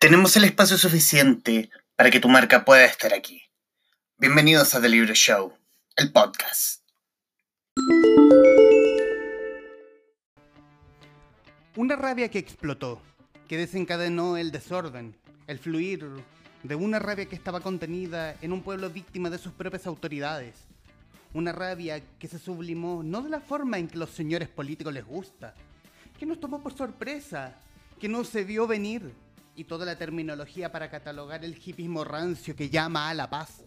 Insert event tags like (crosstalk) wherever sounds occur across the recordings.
Tenemos el espacio suficiente para que tu marca pueda estar aquí. Bienvenidos a The Libro Show, el podcast. Una rabia que explotó, que desencadenó el desorden, el fluir de una rabia que estaba contenida en un pueblo víctima de sus propias autoridades. Una rabia que se sublimó no de la forma en que los señores políticos les gusta, que nos tomó por sorpresa, que no se vio venir, y toda la terminología para catalogar el hipismo rancio que llama a la paz,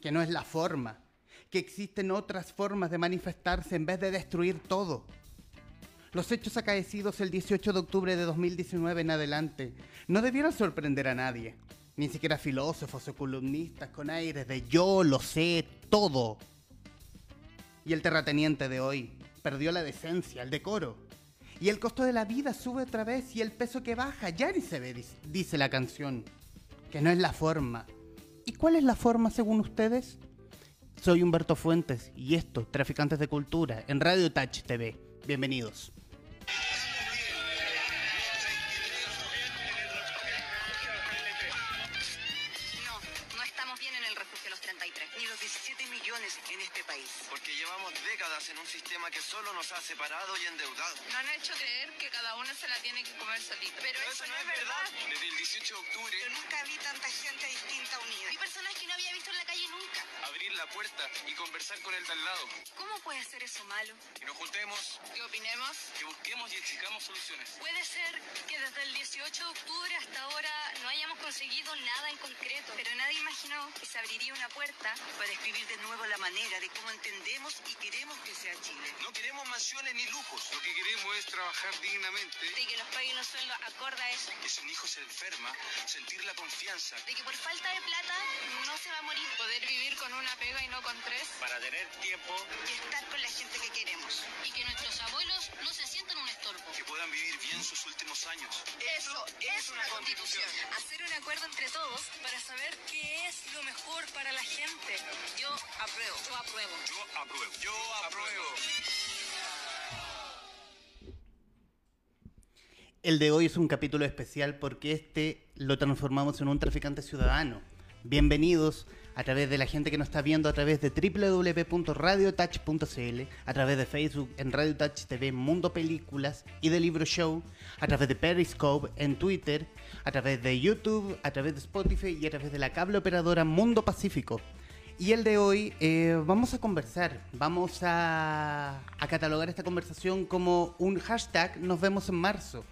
que no es la forma, que existen otras formas de manifestarse en vez de destruir todo. Los hechos acaecidos el 18 de octubre de 2019 en adelante no debieron sorprender a nadie, ni siquiera filósofos o columnistas con aires de yo lo sé todo. Y el terrateniente de hoy perdió la decencia, el decoro. Y el costo de la vida sube otra vez y el peso que baja ya ni se ve, dice la canción. Que no es la forma. ¿Y cuál es la forma según ustedes? Soy Humberto Fuentes y esto, Traficantes de Cultura, en Radio Touch TV. Bienvenidos. En un sistema que solo nos ha separado y endeudado. Nos han hecho creer que cada uno se la tiene que comer solita. Pero eso, no es verdad. Desde el 18 de octubre, Yo nunca vi tanta gente distinta unida. Vi personas que no había visto en la calle nunca. abrir la puerta y conversar con el de al lado. ¿Cómo puede ser eso malo? Que nos juntemos, ¿Qué opinemos? que busquemos y exijamos soluciones. Puede ser que desde el 18 de octubre hasta ahora no hayamos conseguido nada en concreto, pero nadie imaginó que se abriría una puerta Para escribir de nuevo la manera de cómo entendemos y queremos que sea Chile. No queremos mansiones ni lujos. Lo que queremos es trabajar dignamente. de que nos paguen un sueldo acorde a eso, Que si un hijo se enferma, sentir la confianza. de que por falta de plata no se va a morir. Poder vivir con una pega y no con tres. Para tener tiempo, Y estar con la gente que queremos. Y que nuestros abuelos no se que puedan vivir bien sus últimos años. Eso es una constitución. Hacer un acuerdo entre todos para saber qué es lo mejor para la gente. Yo apruebo. Yo apruebo. Yo apruebo. Yo apruebo. El de hoy es un capítulo especial porque este lo transformamos en un traficante ciudadano. Bienvenidos a través de la gente que nos está viendo a través de www.radiotouch.cl, a través de Facebook en Radio Touch TV Mundo Películas y de Libro Show, a través de Periscope en Twitter, a través de YouTube, a través de Spotify y a través de la cable operadora Mundo Pacífico. Y el de hoy eh, vamos a conversar, vamos a, a catalogar esta conversación como un hashtag Nos vemos en marzo.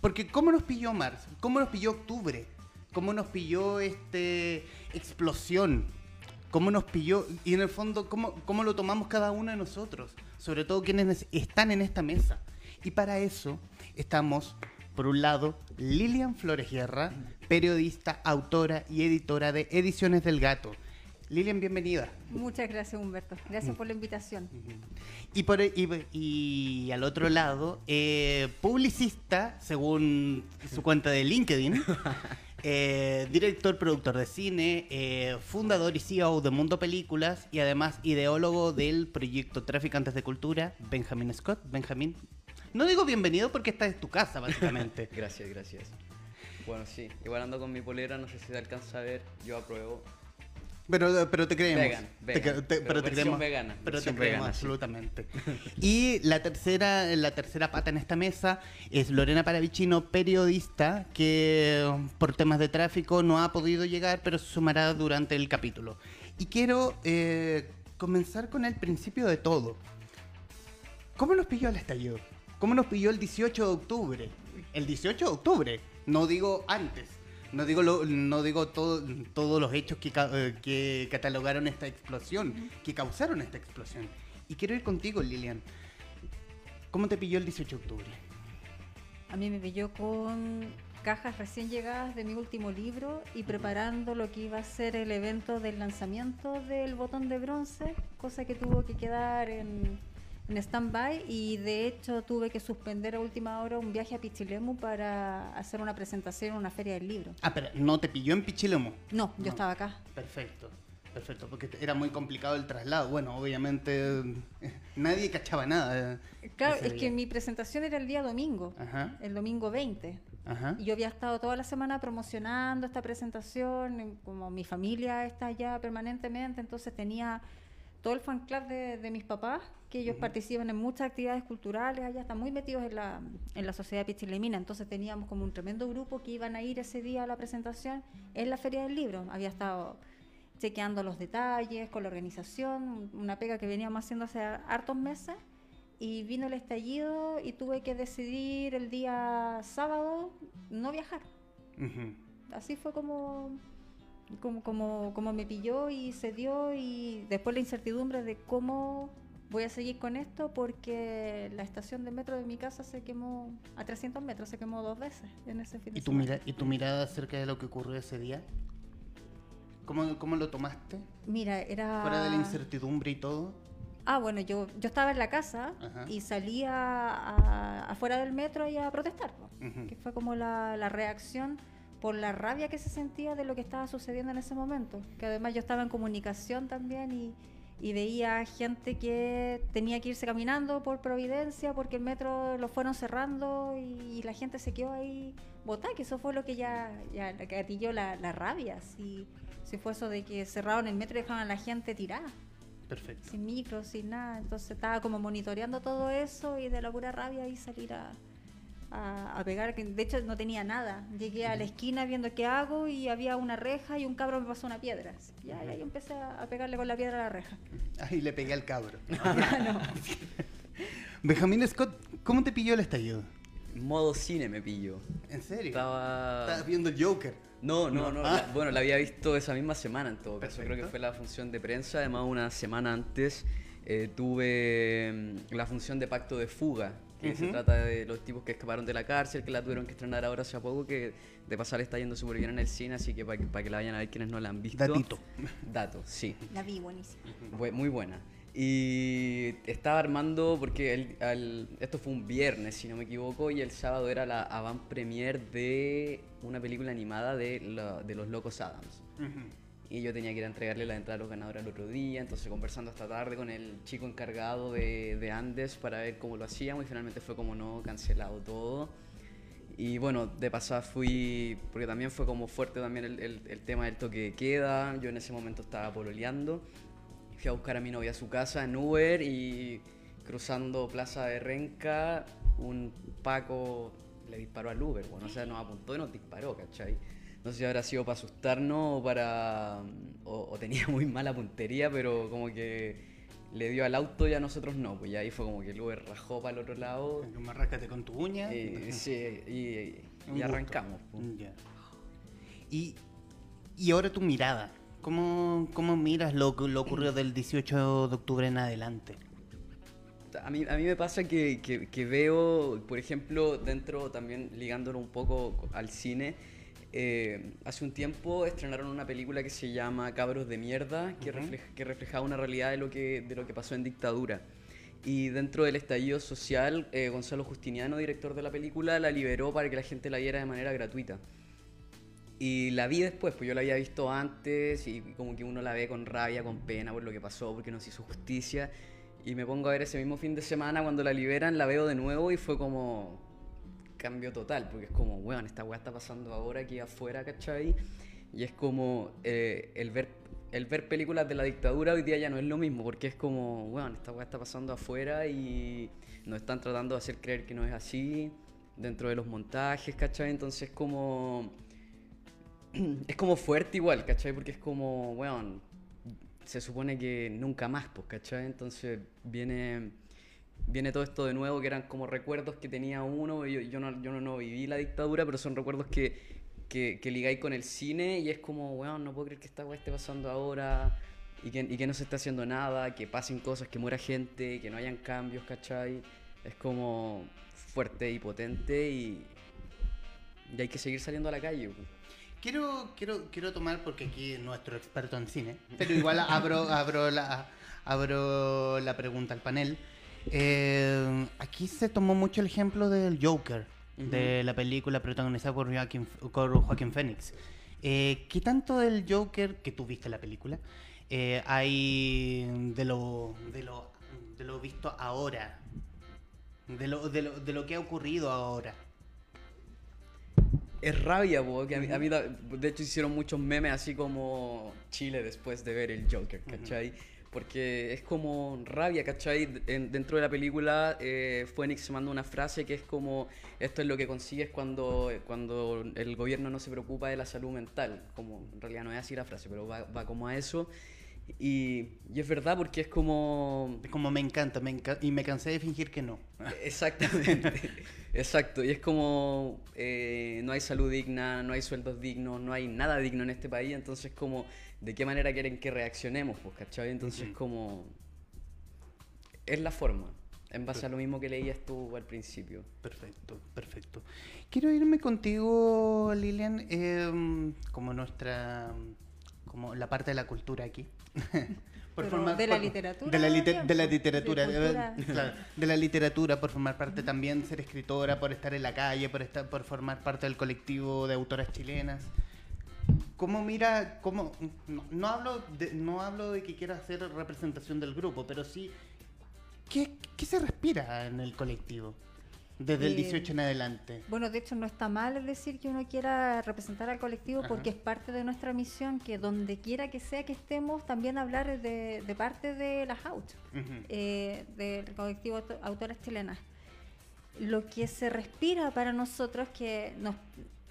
Porque ¿cómo nos pilló marzo? ¿Cómo nos pilló octubre? ¿Cómo nos pilló este explosión? ¿Cómo nos pilló? Y en el fondo, ¿cómo, cómo lo tomamos cada uno de nosotros? Sobre todo quienes están en esta mesa. Y para eso estamos, por un lado, Lilian Flores Guerra, periodista, autora y editora de Ediciones del Gato. Lilian, bienvenida. Muchas gracias, Humberto. Gracias por la invitación. Y, por, y, y al otro lado, eh, publicista, según su cuenta de LinkedIn, (laughs) eh, director, productor de cine, eh, fundador y CEO de Mundo Películas y además ideólogo del proyecto Traficantes de Cultura, Benjamin Scott. Benjamin, no digo bienvenido porque esta es tu casa, básicamente. (laughs) Gracias, gracias. Bueno, sí, igual ando con mi polera, no sé si se alcanza a ver, yo apruebo. Pero, pero te creemos. Vegan, Te- vegan, te- pero pero te creemos. vegana, Pero te creemos, vegana, sí. absolutamente. Y la tercera, la tercera pata en esta mesa es Lorena Paravicino, periodista, que por temas de tráfico no ha podido llegar, pero se sumará durante el capítulo. Y quiero eh, comenzar con el principio de todo. ¿Cómo nos pilló el estallido? ¿Cómo nos pilló el 18 de octubre? El 18 de octubre, no digo antes. No digo, lo- no digo todo- todos los hechos que, eh, que catalogaron esta explosión, que causaron esta explosión. Y quiero ir contigo, Lilian. ¿Cómo te pilló el 18 de octubre? A mí me pilló con cajas recién llegadas de mi último libro y preparando lo que iba a ser el evento del lanzamiento del botón de bronce, cosa que tuvo que quedar en, en stand-by y de hecho tuve que suspender a última hora un viaje a Pichilemu para hacer una presentación en una feria del libro. Ah, pero no te pilló en Pichilemu. No, yo No. estaba acá. Perfecto, perfecto, porque era muy complicado el traslado. Bueno, obviamente eh, nadie cachaba nada. eh, Claro, es día. que mi presentación era el día domingo, Ajá. el domingo 20. Ajá. Y yo había estado toda la semana promocionando esta presentación, en- como mi familia está allá permanentemente, entonces tenía todo el fan club de, de mis papás, que ellos participan en muchas actividades culturales, allá están muy metidos en la, en la sociedad pichilemina, entonces teníamos como un tremendo grupo que iban a ir ese día a la presentación en la Feria del Libro. Había estado chequeando los detalles con la organización, una pega que veníamos haciendo hace hartos meses y vino el estallido y tuve que decidir el día sábado no viajar. Así fue como, como, como, como me pilló y se dio y después la incertidumbre de cómo voy a seguir con esto porque la estación de metro de mi casa se quemó a 300 metros, se quemó dos veces en ese fin de ¿Y tu, semana. mira- ¿Y tu mirada acerca de lo que ocurrió ese día? ¿Cómo, cómo lo tomaste? Mira, era... Fuera de la incertidumbre y todo. Ah, bueno, yo, yo estaba en la casa Ajá. y salía afuera del metro y a protestar, po, Ujú. que fue como la, la reacción por la rabia que se sentía de lo que estaba sucediendo en ese momento. Que además yo estaba en comunicación también y, y veía gente que tenía que irse caminando por Providencia porque el metro lo fueron cerrando y, la gente se quedó ahí botada, que eso fue lo que ya, ya gatilló la, la rabia. Si, si fue eso de que cerraron el metro y dejaban a la gente tirada Perfecto. sin micro, sin nada. Entonces estaba como monitoreando todo eso y de la pura rabia ahí salir a, a, a pegar. que De hecho no tenía nada. Llegué a la esquina viendo qué hago y había una reja y un cabro me pasó una piedra. Ya yo empecé a, pegarle con la piedra a la reja. (laughs) Ahí le pegué al cabro. (laughs) (laughs) Benjamín Scott, ¿cómo te pilló el estallido? Modo cine me pillo. ¿En serio? Estaba... Estabas viendo el Joker. No, no, No. no. Ah. la- bueno, la había visto esa misma semana en todo caso. Creo que fue la función de prensa. Además, una semana antes eh, tuve mm, la función de Pacto de Fuga, que se trata de los tipos que escaparon de la cárcel, que la tuvieron que estrenar ahora hace poco, que de pasar está yendo súper bien en el cine, así que para que, pa' que la vayan a ver quienes no la han visto. Datito. Dato, sí. La vi buenísima. Bu- muy buena. Y estaba armando, porque el- al- esto fue un viernes, si no me equivoco, y el sábado era la avant premiere de una película animada de, la- de los Locos Adams. Y yo tenía que ir a entregarle la entrada a los ganadores al otro día, entonces conversando esta tarde con el chico encargado de, de Andes para ver cómo lo hacíamos y finalmente fue como no, cancelado todo. Y bueno, de pasada fui, porque también fue como fuerte también el, el- el tema del toque de queda, yo en ese momento estaba pololeando, fui a buscar a mi novia a su casa en Uber y cruzando Plaza de Renca, un Paco le disparó al Uber, bueno, o sea, nos apuntó y nos disparó, ¿cachai? No sé si habrá sido para asustarnos o para... o, o tenía (laughs) muy mala puntería, pero como que le dio al auto y a nosotros no, pues ya ahí fue como que el Uber rajó para el otro lado Marráscate con tu uña. y, (laughs) sí, y, arrancamos. pues. Ya. Y, y ahora tu mirada. ¿Cómo, cómo miras lo, que- lo ocurrido del 18 de octubre en adelante? A mí, a mí me pasa que, que- que veo, por ejemplo, dentro también ligándolo un poco al cine, eh, hace un tiempo estrenaron una película que se llama Cabros de Mierda, que, refleja- que reflejaba una realidad de lo, que, de lo que pasó en dictadura. Y dentro del estallido social, eh, Gonzalo Justiniano, director de la película, la liberó para que la gente la viera de manera gratuita. Y la vi después, pues yo la había visto antes y como que uno la ve con rabia, con pena por lo que pasó, porque no se hizo justicia. Y me pongo a ver ese mismo fin de semana cuando la liberan, la veo de nuevo y fue como cambio total, porque es como, weón, esta weá está pasando ahora aquí afuera, ¿cachai? Y es como eh, el, ver, el ver películas de la dictadura hoy día ya no es lo mismo, porque es como, weón, esta weá está pasando afuera y nos están tratando de hacer creer que no es así dentro de los montajes, ¿cachai? Entonces como (clears throat) es como fuerte igual, ¿cachai? Porque es como, weón, se supone que nunca más, pues, ¿cachai? Entonces viene, viene todo esto de nuevo, que eran como recuerdos que tenía uno, yo, yo, no, yo no, no viví la dictadura, pero son recuerdos que, que, que ligáis con el cine y es como, weón, no puedo creer que esta weá esté pasando ahora y que, y que no se esté haciendo nada, que pasen cosas, que muera gente, que no hayan cambios, ¿cachai? Es como fuerte y potente y, y hay que seguir saliendo a la calle. Quiero, quiero, quiero tomar, porque aquí es nuestro experto en cine, pero igual abro, abro, la, abro la pregunta al panel. Eh, aquí se tomó mucho el ejemplo del Joker, de la película protagonizada por Joaquin, por Joaquin Phoenix. Eh, ¿Qué tanto del Joker, que tú viste la película, eh, hay de lo, de, lo, de lo visto ahora? De lo, de, lo, de lo que ha ocurrido ahora. Es rabia, po, que a mí, a mí de hecho hicieron muchos memes así como Chile después de ver el Joker, ¿cachai? Porque es como rabia, ¿cachai? En- dentro de la película, eh, Phoenix manda una frase que es como, esto es lo que consigues cuando, cuando el gobierno no se preocupa de la salud mental. Como, en realidad no es así la frase, pero va, va como a eso. Y, y es verdad porque es como... Es como me encanta, me enca- y me cansé de fingir que no. (laughs) Exactamente, exacto. Y es como eh, no hay salud digna, no hay sueldos dignos, no hay nada digno en este país. Entonces, como, ¿de qué manera quieren que reaccionemos? Pues, ¿cachai? Entonces, como, es la forma, en base a lo mismo que leías tú al principio. Perfecto, perfecto. Quiero irme contigo, Lilian, em, como nuestra, como la parte de la cultura aquí. (laughs) Pero de la literatura De la, de la literatura, de claro, de la literatura, por formar parte también, ser escritora, por estar en la calle, por estar, por formar parte del colectivo de autoras chilenas. ¿Cómo mira, cómo, no, no hablo de, no hablo de que quiera hacer representación del grupo, pero sí, ¿qué, qué se respira en el colectivo? Desde el Eh, 18 en adelante. Bueno, de hecho no está mal decir que uno quiera representar al colectivo porque es parte de nuestra misión que donde quiera que sea que estemos, también hablar de, de parte de las out, Ujú. eh, del colectivo auto- autoras chilenas. Lo que se respira para nosotros que nos,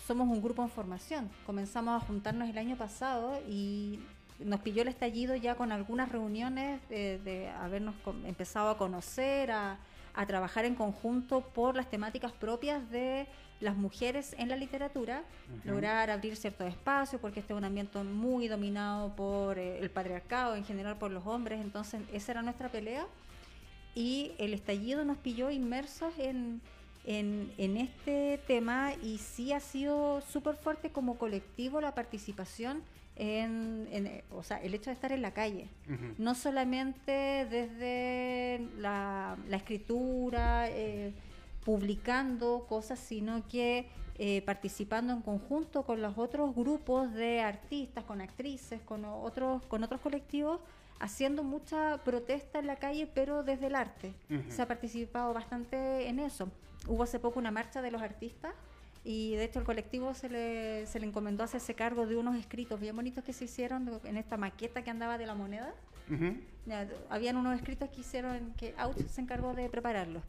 somos un grupo en formación. Comenzamos a juntarnos el año pasado y nos pilló el estallido ya con algunas reuniones de, de habernos empezado a conocer, a, a trabajar en conjunto por las temáticas propias de las mujeres en la literatura, lograr abrir ciertos espacios, porque este es un ambiente muy dominado por eh, el patriarcado, en general por los hombres, entonces esa era nuestra pelea y el estallido nos pilló inmersos en, en, en este tema y sí ha sido súper fuerte como colectivo la participación en, en, o sea, el hecho de estar en la calle. Ujú. No solamente desde la, la escritura, eh, publicando cosas, sino que eh, participando en conjunto con los otros grupos de artistas, con actrices, con otros, con otros colectivos, haciendo mucha protesta en la calle, pero desde el arte. Ujú. Se ha participado bastante en eso. Hubo hace poco una marcha de los artistas y de hecho el colectivo se le, se le encomendó hacerse cargo de unos escritos bien bonitos que se hicieron en esta maqueta que andaba de la moneda. Ujú. Ya, habían unos escritos que hicieron que Auch se encargó de prepararlos.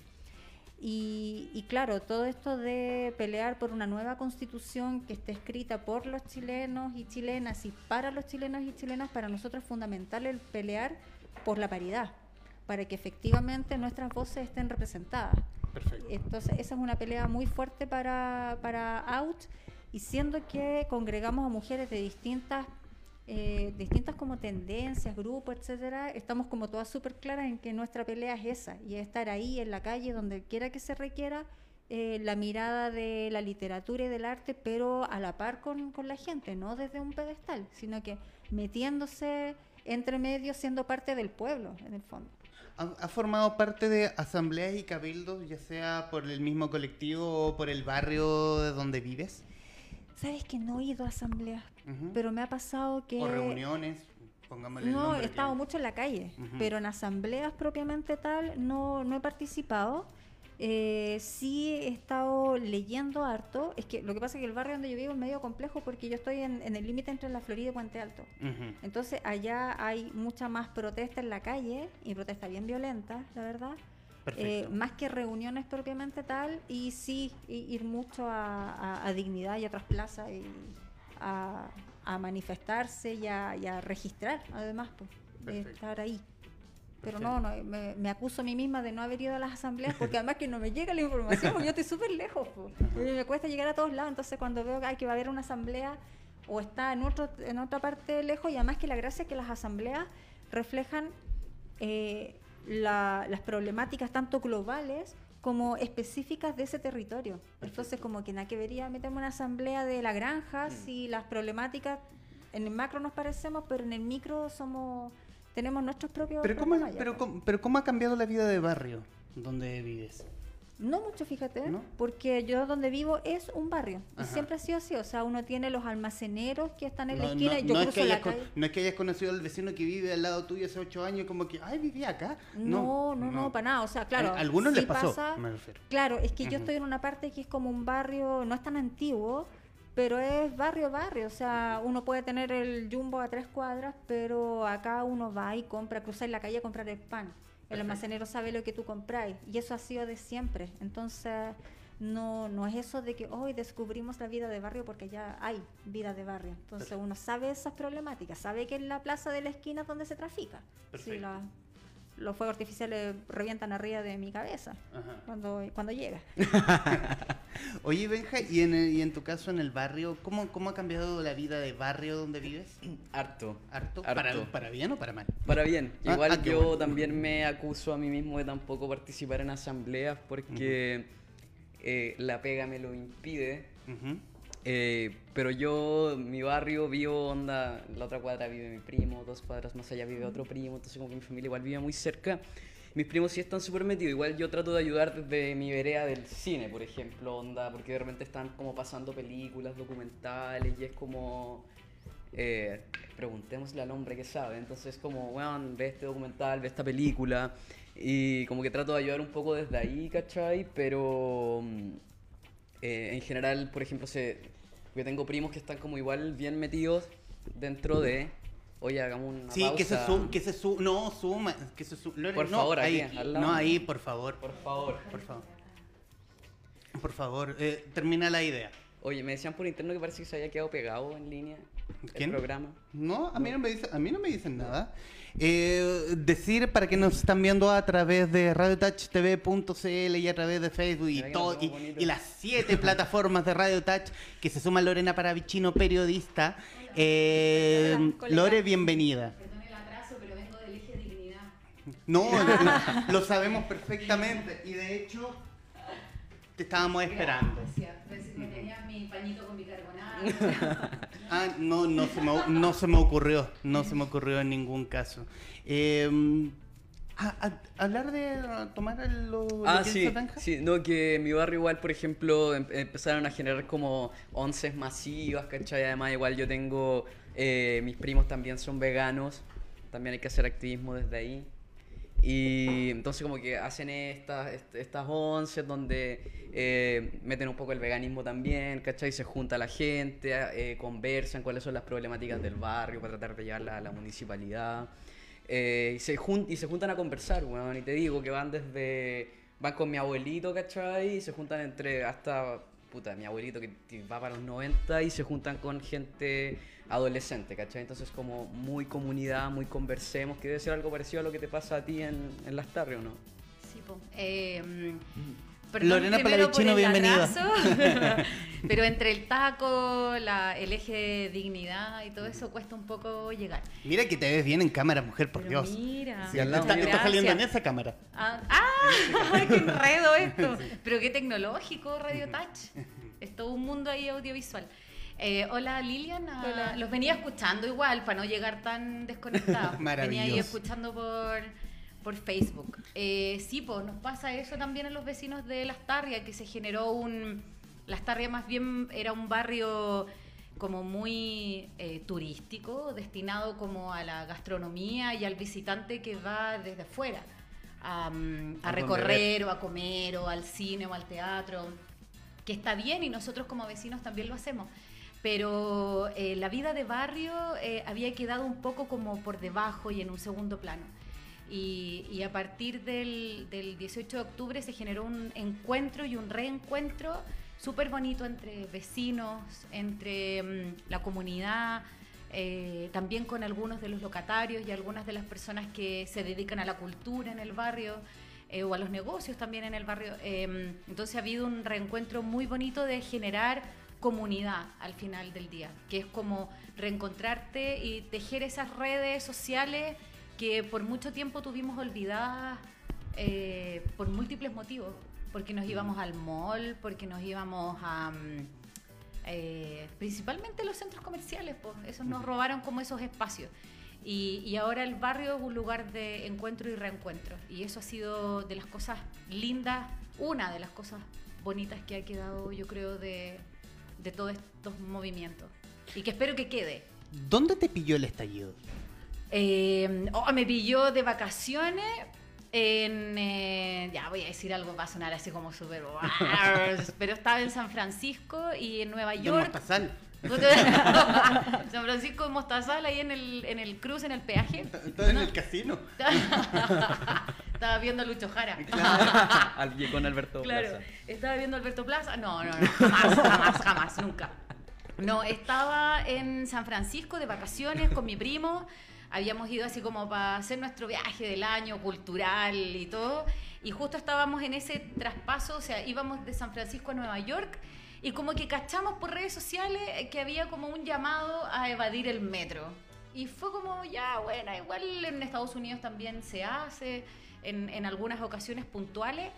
Y, y claro, todo esto de pelear por una nueva constitución que esté escrita por los chilenos y chilenas y para los chilenos y chilenas, para nosotros es fundamental el pelear por la paridad, para que efectivamente nuestras voces estén representadas. Entonces, esa es una pelea muy fuerte para, para Out, y siendo que congregamos a mujeres de distintas, eh, distintas como tendencias, grupos, etcétera, estamos como todas súper claras en que nuestra pelea es esa, y es estar ahí en la calle, donde quiera que se requiera, eh, la mirada de la literatura y del arte, pero a la par con, con la gente, no desde un pedestal, sino que metiéndose entre medio, siendo parte del pueblo, en el fondo. ¿Ha, ha formado parte de asambleas y cabildos, ya sea por el mismo colectivo o por el barrio de donde vives? Sabes que no he ido a asambleas, pero me ha pasado que... O reuniones, pongámosle el No, nombre he que- estado mucho en la calle, pero en asambleas propiamente tal no, no he participado. Eh, sí he estado leyendo harto. Es que lo que pasa es que el barrio donde yo vivo es medio complejo porque yo estoy en, en el límite entre la Florida y Puente Alto. Entonces allá hay mucha más protesta en la calle y protesta bien violenta, la verdad. Eh, más que reuniones propiamente tal y sí ir mucho a, a- a Dignidad y a otras plazas y a, a manifestarse y a, y a registrar además pues, de estar ahí pero no, no me, me acuso a mí misma de no haber ido a las asambleas porque además que no me llega la información porque yo estoy súper lejos pues. Me cuesta llegar a todos lados entonces cuando veo que, hay que va a haber una asamblea o está en, otro, en otra parte lejos y además que la gracia es que las asambleas reflejan eh, la- las problemáticas tanto globales como específicas de ese territorio. Entonces, como que nada que vería meterme una asamblea de la granja si las problemáticas en el macro nos parecemos, pero en el micro somos tenemos nuestros propios Pero, ¿cómo, pero, pues. cómo, pero ¿cómo ha cambiado la vida de barrio donde vives? No mucho, fíjate, ¿No? porque yo donde vivo es un barrio y siempre ha sido así. O sea, uno tiene los almaceneros que están en la esquina no- y yo no es cruzo que la calle. no es que hayas conocido al vecino que vive al lado tuyo hace ocho años, como que, ay, vivía acá. No, no, no, para nada. O sea, claro. A algunos sí les pasó, pasa- me refiero. Claro, es que yo estoy en una parte que es como un barrio, no es tan antiguo, pero es barrio barrio, o sea, uno puede tener el jumbo a tres cuadras, pero acá uno va y compra, cruza en la calle a comprar el pan. El almacenero sabe lo que tú compráis y eso ha sido de siempre. Entonces, no, no es eso de que hoy descubrimos la vida de barrio porque ya hay vida de barrio. Entonces, uno sabe esas problemáticas, sabe que en la plaza de la esquina es donde se trafica. Si Perfecto. la- los fuegos artificiales revientan arriba de mi cabeza Ajá. cuando, cuando llega. (laughs) Oye, Benja, ¿y en, el- y en tu caso en el barrio, ¿cómo, ¿cómo ha cambiado la vida de barrio donde vives? (clears throat) Harto. ¿Harto? Harto. ¿Para, ¿Para bien o para mal? Para bien. Ah, Igual ah, yo bueno. también me acuso a mí mismo de tampoco participar en asambleas porque eh, la pega me lo impide. Ujú. Eh, pero yo, mi barrio, vivo onda, la otra cuadra vive mi primo, dos cuadras más allá vive otro primo, entonces como que mi familia igual vive muy cerca. Mis primos sí están súper metidos, igual yo trato de ayudar desde mi vereda del cine, por ejemplo, onda, porque de repente están como pasando películas, documentales, y es como... eh, preguntémosle al hombre que sabe, entonces como, weón, ve este documental, ve esta película, y como que trato de ayudar un poco desde ahí, ¿cachai? Pero... mm, eh, en general, por ejemplo, se, yo tengo primos que están como igual bien metidos dentro de, oye, hagamos una Sí, pausa. que se su, que se su, no, suma, que se Por no, favor, ahí, aquí, no, ahí, por favor, Por favor. por favor. Por favor, eh, termina la idea. Oye, me decían por interno que parece que se había quedado pegado en línea ¿Quién? el programa. No, a mí no me dicen, a mí no me dicen nada. Eh, decir para que nos están viendo a través de radiotouchtv.cl y a través de Facebook y, todo, las siete plataformas de Radio Touch que se suma Lorena Paravicino, periodista. Eh. Lore, bienvenida. Perdón el atraso, pero vengo del eje dignidad. No, (laughs) lo sabemos perfectamente y de hecho te estábamos esperando. Gracias. Pensé que tenía mi pañito con bicarbonato. (laughs) Ah, no, no se, me, no se me ocurrió, no se me ocurrió en ningún caso. Eh, a- a- hablar de tomar lo, lo Ah, que sí, sí, no, que en mi barrio igual, por ejemplo, em- empezaron a generar como onces masivas, ¿cachai? Además, igual yo tengo, eh, mis primos también son veganos, también hay que hacer activismo desde ahí. Y entonces como que hacen estas, est- estas once donde eh, meten un poco el veganismo también, ¿cachai? Se junta la gente, eh, conversan cuáles son las problemáticas del barrio para tratar de llevarla a la municipalidad. Eh, y, se jun- y se juntan a conversar, weón, y te digo que van desde... Van con mi abuelito, ¿cachai? Y se juntan entre hasta... Puta, mi abuelito que va para los 90 y se juntan con gente adolescente, ¿cachai? Entonces como muy comunidad, muy conversemos, que debe ser algo parecido a lo que te pasa a ti en, en las tardes, ¿o no? Sí, po. Eh, mm, perdón Lorena primero por Palavicino, el bienvenida. atraso, (laughs) pero entre el taco, la, el eje de dignidad y todo eso cuesta un poco llegar. Mira que te ves bien en cámara, mujer, por Pero Dios. mira. Sí, al lado está, está saliendo en esa cámara. Ah, ¡ah! (laughs) ¡Qué enredo esto! Pero qué tecnológico Radio Touch. Es todo un mundo ahí audiovisual. Eh, hola Lilian, ah, Hola. los venía escuchando igual para no llegar tan desconectados. (laughs) venía ahí escuchando por, por Facebook. Eh, sí, pues nos pasa eso también a los vecinos de Las Tarrias, que se generó un... Las Tarrias más bien era un barrio como muy eh, turístico, destinado como a la gastronomía y al visitante que va desde afuera a, mm, a A recorrer o a comer o al cine o al teatro, que está bien y nosotros como vecinos también lo hacemos. Pero eh, la vida de barrio eh, había quedado un poco como por debajo y en un segundo plano. Y, y a partir del, del 18 de octubre se generó un encuentro y un reencuentro súper bonito entre vecinos, entre mm, la comunidad, eh, también con algunos de los locatarios y algunas de las personas que se dedican a la cultura en el barrio eh, o a los negocios también en el barrio. Eh, entonces ha habido un reencuentro muy bonito de generar comunidad al final del día, que es como reencontrarte y tejer esas redes sociales que por mucho tiempo tuvimos olvidadas eh, por múltiples motivos, porque nos íbamos al mall, porque nos íbamos a... mm, eh, principalmente los centros comerciales, pues, esos nos robaron como esos espacios. Y, y ahora el barrio es un lugar de encuentro y reencuentro. Y eso ha sido de las cosas lindas, una de las cosas bonitas que ha quedado, yo creo, de, de todos estos movimientos. Y que espero que quede. ¿Dónde te pilló el estallido? Eh, oh, me pilló de vacaciones En, eh, ya voy a decir algo, va a sonar así como súper... (laughs) pero estaba en San Francisco y en Nueva York. Mostazal. (laughs) San Francisco de Mostazal, ahí en el, en el cruce, en el peaje. Estaba en el casino. (laughs) Estaba viendo a Lucho Jara. Al- con Alberto Claro, Plaza. estaba viendo a Alberto Plaza. No, no, no, jamás, jamás, jamás, nunca. No, estaba en San Francisco de vacaciones con mi primo. Habíamos ido así como para hacer nuestro viaje del año cultural y todo. Y justo estábamos en ese traspaso, o sea, íbamos de San Francisco a Nueva York y como que cachamos por redes sociales que había como un llamado a evadir el metro. Y fue como, ya, bueno, igual en Estados Unidos también se hace, en, en algunas ocasiones puntuales.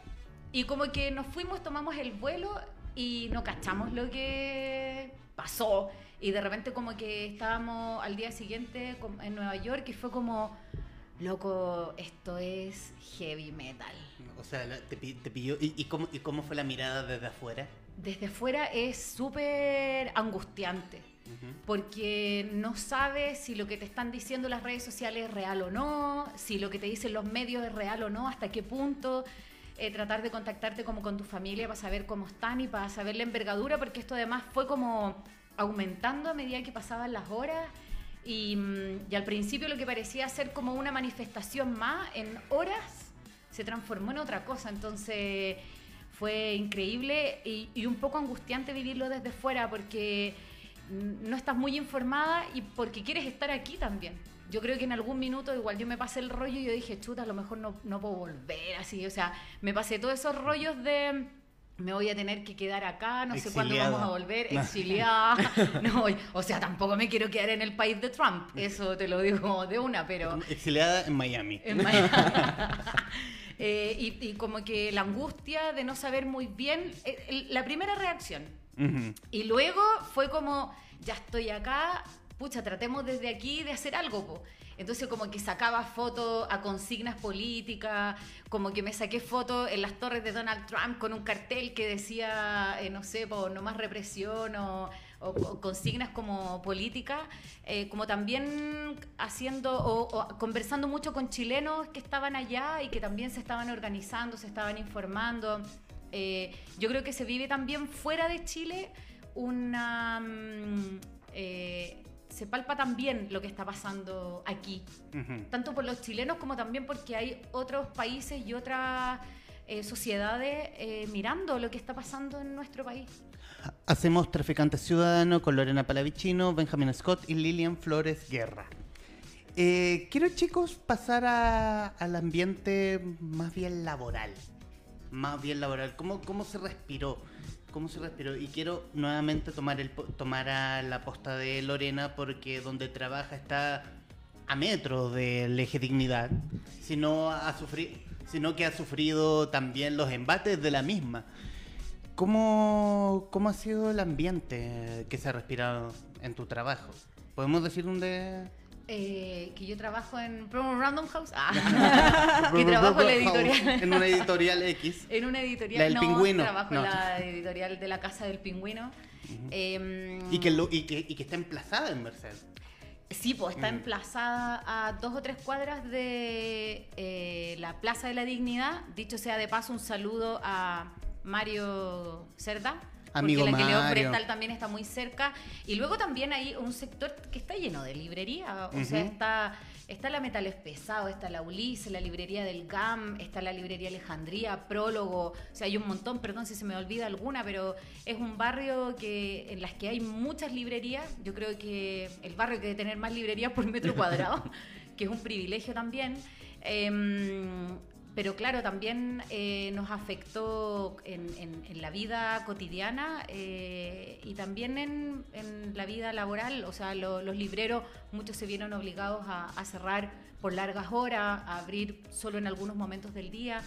Y como que nos fuimos, tomamos el vuelo y no cachamos lo que pasó. Y de repente como que estábamos al día siguiente en Nueva York y fue como, loco, esto es heavy metal. O sea, te, te pilló. ¿Y, y cómo, ¿Y cómo fue la mirada desde afuera? Desde fuera es súper angustiante. porque no sabes si lo que te están diciendo las redes sociales es real o no, si lo que te dicen los medios es real o no, hasta qué punto. eh, tratar de contactarte como con tu familia para saber cómo están y para saber la envergadura, porque esto además fue como aumentando a medida que pasaban las horas. Y, mm, y al principio lo que parecía ser como una manifestación más, en horas se transformó en otra cosa. Entonces fue increíble y, y un poco angustiante vivirlo desde fuera porque mm, no estás muy informada y porque quieres estar aquí también. Yo creo que en algún minuto igual yo me pasé el rollo y yo dije, chuta, a lo mejor no, no puedo volver así. O sea, me pasé todos esos rollos de me voy a tener que quedar acá, no sé cuándo Exiliada. vamos a volver, exiliada. (laughs) No, o sea, tampoco me quiero quedar en el país de Trump, eso te lo digo de una, pero... Exiliada en Miami. En Miami. (laughs) Eh, y, y como que la angustia de no saber muy bien, eh, la primera reacción. Ujú. Y luego fue como, ya estoy acá, pucha, tratemos desde aquí de hacer algo. po. Entonces como que sacaba fotos a consignas políticas, como que me saqué fotos en las torres de Donald Trump con un cartel que decía, eh, no sé, no más represión o, o- o consignas como políticas, eh, como también haciendo o, o conversando mucho con chilenos que estaban allá y que también se estaban organizando, se estaban informando. Eh, yo creo que se vive también fuera de Chile una... eh, se palpa también lo que está pasando aquí, tanto por los chilenos como también porque hay otros países y otras eh, sociedades eh, mirando lo que está pasando en nuestro país. Hacemos Traficante Ciudadano con Lorena Palavicino, Benjamin Scott y Lilian Flores Guerra. Eh, quiero, chicos, pasar a- al ambiente más bien laboral. Más bien laboral. ¿Cómo, cómo se respiró? ¿Cómo se respiró? Y quiero nuevamente tomar, tomar a la posta de Lorena porque donde trabaja está a metro del eje dignidad, sino, ha sufri- sino que ha sufrido también los embates de la misma. ¿Cómo, ¿Cómo ha sido el ambiente que se ha respirado en tu trabajo? ¿Podemos decir dónde...? Eh, que yo trabajo en Random House. Ah, (laughs) que trabajo en la editorial. En una editorial X. En una editorial. La del no, Pingüino. Trabajo No. en la editorial de la Casa del Pingüino. Em, Y que, lo- y, que, y que está emplazada en Merced. Sí, pues está Mm. emplazada a dos o tres cuadras de eh, la Plaza de la Dignidad. Dicho sea de paso, un saludo a Mario Cerda. Amigo porque la que León Mario. Forestal también está muy cerca. Y luego también hay un sector que está lleno de librería. O sea, está, está la Metales Pesado, está la Ulises, la librería del GAM, está la librería Alejandría, Prólogo. O sea, hay un montón, perdón si se me olvida alguna, pero es un barrio que en las que hay muchas librerías. Yo creo que el barrio que debe tener más librerías por metro cuadrado, (laughs) que es un privilegio también. Em, pero claro, también eh, nos afectó en, en- en la vida cotidiana eh, y también en, en la vida laboral. O sea, lo- los libreros, muchos se vieron obligados a, a cerrar por largas horas, a abrir solo en algunos momentos del día.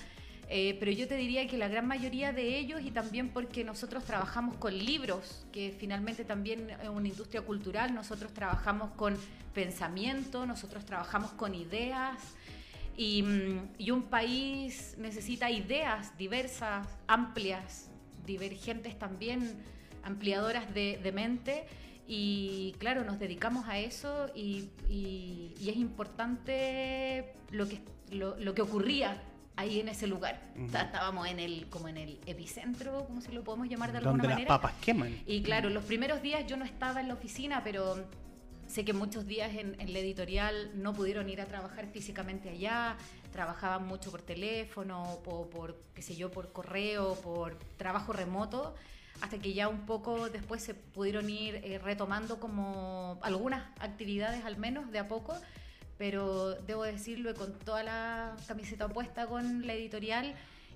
Eh, pero yo te diría que la gran mayoría de ellos, y también porque nosotros trabajamos con libros, que finalmente también es una industria cultural, nosotros trabajamos con pensamiento, nosotros trabajamos con ideas, y, mm, y un país necesita ideas diversas, amplias, divergentes también, ampliadoras de, de mente. Y claro, nos dedicamos a eso y, y- y es importante lo que, lo, lo que ocurría ahí en ese lugar. O sea, estábamos en el, como en el epicentro, como si lo podemos llamar de alguna Donde las manera. papas queman. Y claro, los primeros días yo no estaba en la oficina, pero sé que muchos días en, en la editorial no pudieron ir a trabajar físicamente allá, trabajaban mucho por teléfono, por, por qué sé yo, por correo, por trabajo remoto, hasta que ya un poco después se pudieron ir eh, retomando como algunas actividades al menos de a poco, pero debo decirlo con toda la camiseta puesta con la editorial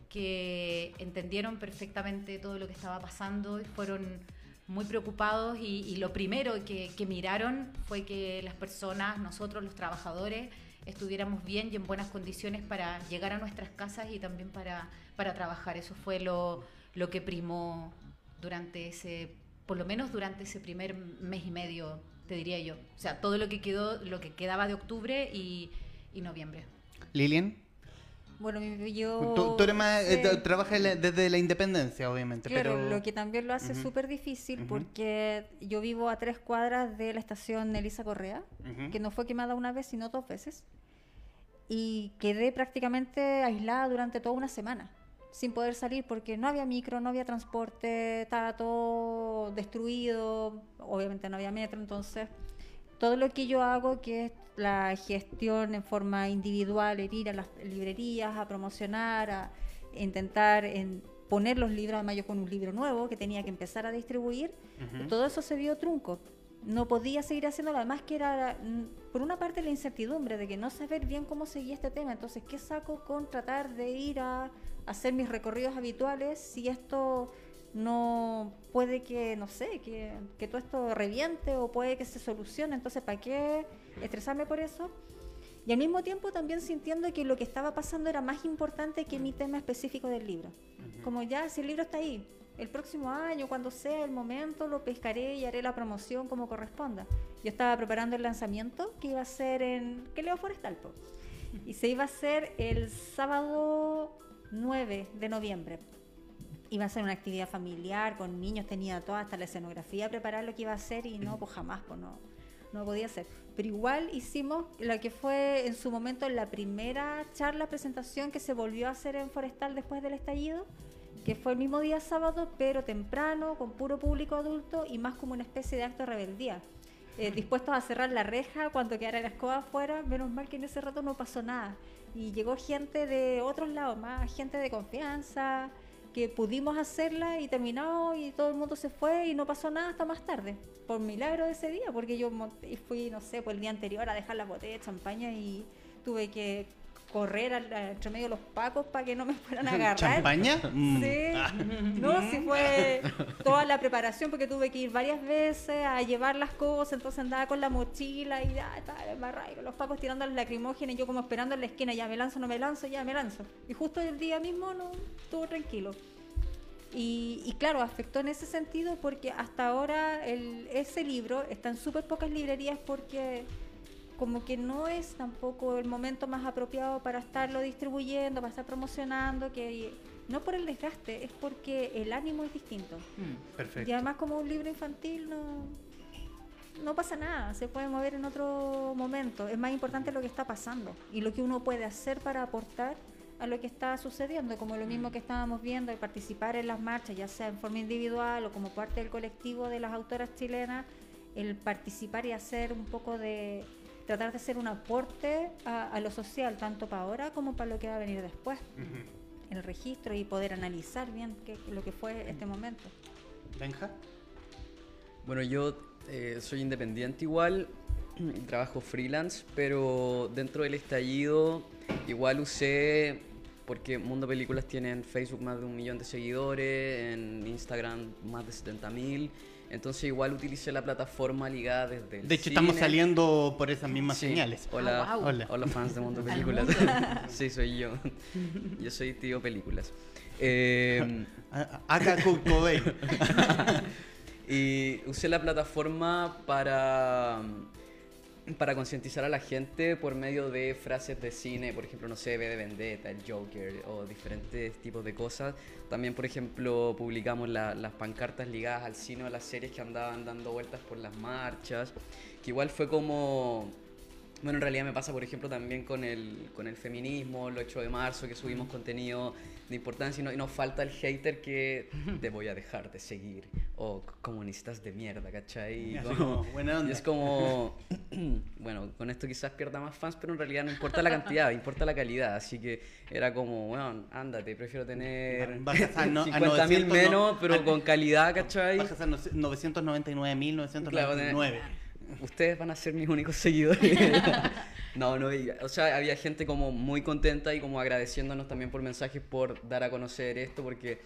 que entendieron perfectamente todo lo que estaba pasando y fueron muy preocupados y, lo primero que, miraron fue que las personas, nosotros los trabajadores, estuviéramos bien y en buenas condiciones para llegar a nuestras casas y también para, para trabajar. Eso fue lo, lo que primó durante ese, por lo menos durante ese primer mes y medio, te diría yo. O sea, todo lo que quedó, lo que quedaba de octubre y noviembre. Lilian, Bueno, yo... tú, tú eres más, eh, sé- tra- trabajas desde la independencia, obviamente, Claro, pero... lo que también lo hace Ujú. súper difícil Ujú. porque yo vivo a tres cuadras de la estación Elisa Correa, Ujú. que no fue quemada una vez, sino dos veces. Y quedé prácticamente aislada durante toda una semana, sin poder salir porque no había micro, no había transporte, estaba todo destruido, obviamente no había metro, entonces todo lo que yo hago, que es la gestión en forma individual, ir a las librerías, a promocionar, a intentar en poner los libros, además yo con un libro nuevo que tenía que empezar a distribuir, todo eso se vio trunco. No podía seguir haciéndolo, además que era, mm, por una parte, la incertidumbre de que no saber bien cómo seguía este tema. Entonces, ¿qué saco con tratar de ir a hacer mis recorridos habituales si esto no puede que, no sé, que, que todo esto reviente o puede que se solucione? Entonces, ¿para qué estresarme por eso? Y al mismo tiempo también sintiendo que lo que estaba pasando era más importante que mi tema específico del libro. Como ya, si el libro está ahí, el próximo año, cuando sea el momento, lo pescaré y haré la promoción como corresponda. Yo estaba preparando el lanzamiento que iba a ser en... ¿Qué leo Forestal? po? (laughs) Y se iba a hacer el sábado 9 de noviembre. Iba a ser una actividad familiar con niños, tenía toda hasta la escenografía preparar lo que iba a hacer y no, pues jamás, pues no, no podía ser. Pero igual hicimos la que fue en su momento la primera charla, presentación que se volvió a hacer en Forestal después del estallido, que fue el mismo día sábado, pero temprano, con puro público adulto y más como una especie de acto de rebeldía. Eh, dispuestos a cerrar la reja cuando quedara la escoba afuera, menos mal que en ese rato no pasó nada. Y llegó gente de otros lados, más gente de confianza, que pudimos hacerla y terminó y todo el mundo se fue y no pasó nada hasta más tarde. Por milagro de ese día, porque yo fui, no sé, por el día anterior a dejar la botella de champaña y tuve que correr al- entre medio de los pacos para que no me fueran a (laughs) agarrar. ¿Champaña? Mm. Sí, no, sí fue toda la preparación porque tuve que ir varias veces a llevar las cosas, entonces andaba con la mochila y ya estaba embarrada y con los pacos tirando las lacrimógenas y yo como esperando en la esquina, ya me lanzo, no me lanzo, ya me lanzo. Y justo el día mismo no estuvo tranquilo. Y, y claro, afectó en ese sentido porque hasta ahora el, ese libro está en súper pocas librerías porque como que no es tampoco el momento más apropiado para estarlo distribuyendo, para estar promocionando, que no por el desgaste, es porque el ánimo es distinto. Perfecto. Y además como un libro infantil no, no pasa nada, se puede mover en otro momento. Es más importante lo que está pasando y lo que uno puede hacer para aportar a lo que está sucediendo, como lo mismo que estábamos viendo, de participar en las marchas, ya sea en forma individual o como parte del colectivo de las autoras chilenas, el participar y hacer un poco de, tratar de hacer un aporte a, a lo social, tanto para ahora como para lo que va a venir después, en el registro y poder analizar bien qué, lo que fue este momento. Benja. Bueno, yo eh, soy independiente igual, (clears throat) trabajo freelance, pero dentro del estallido igual usé, porque Mundo Películas tiene en Facebook más de un millón de seguidores, en Instagram más de 70 mil, entonces igual utilicé la plataforma ligada desde el De hecho, estamos saliendo por esas mismas Sí. señales. Hola, Ah. Hola. hola fans de Mundo (laughs) Películas. (laughs) sí, soy yo. Yo soy tío Películas. Eh, (laughs) a- Acá y usé la plataforma para, para concientizar a la gente por medio de frases de cine, por ejemplo, no sé, V de Vendetta, el Joker o diferentes tipos de cosas. También, por ejemplo, publicamos la- las pancartas ligadas al cine o a las series que andaban dando vueltas por las marchas, que igual fue como Bueno, en realidad me pasa, por ejemplo, también con el, con el feminismo, el 8 de marzo, que subimos contenido de importancia y, no, y nos falta el hater que (laughs) te voy a dejar de seguir. O comunistas de mierda, ¿cachai? Y como- como, buena onda. y es como, (clears throat) bueno, con esto quizás pierda más fans, pero en realidad no importa la cantidad, importa la calidad. Así que era como, bueno, ándate, prefiero tener Bajas a no- (laughs) a 50 mil 900 no- menos, pero a- con calidad, ¿cachai? Bajas a no- 999.999. Ustedes van a ser mis únicos seguidores. (laughs) no, no, y- o sea, había gente como muy contenta y como agradeciéndonos también por mensajes por dar a conocer esto, porque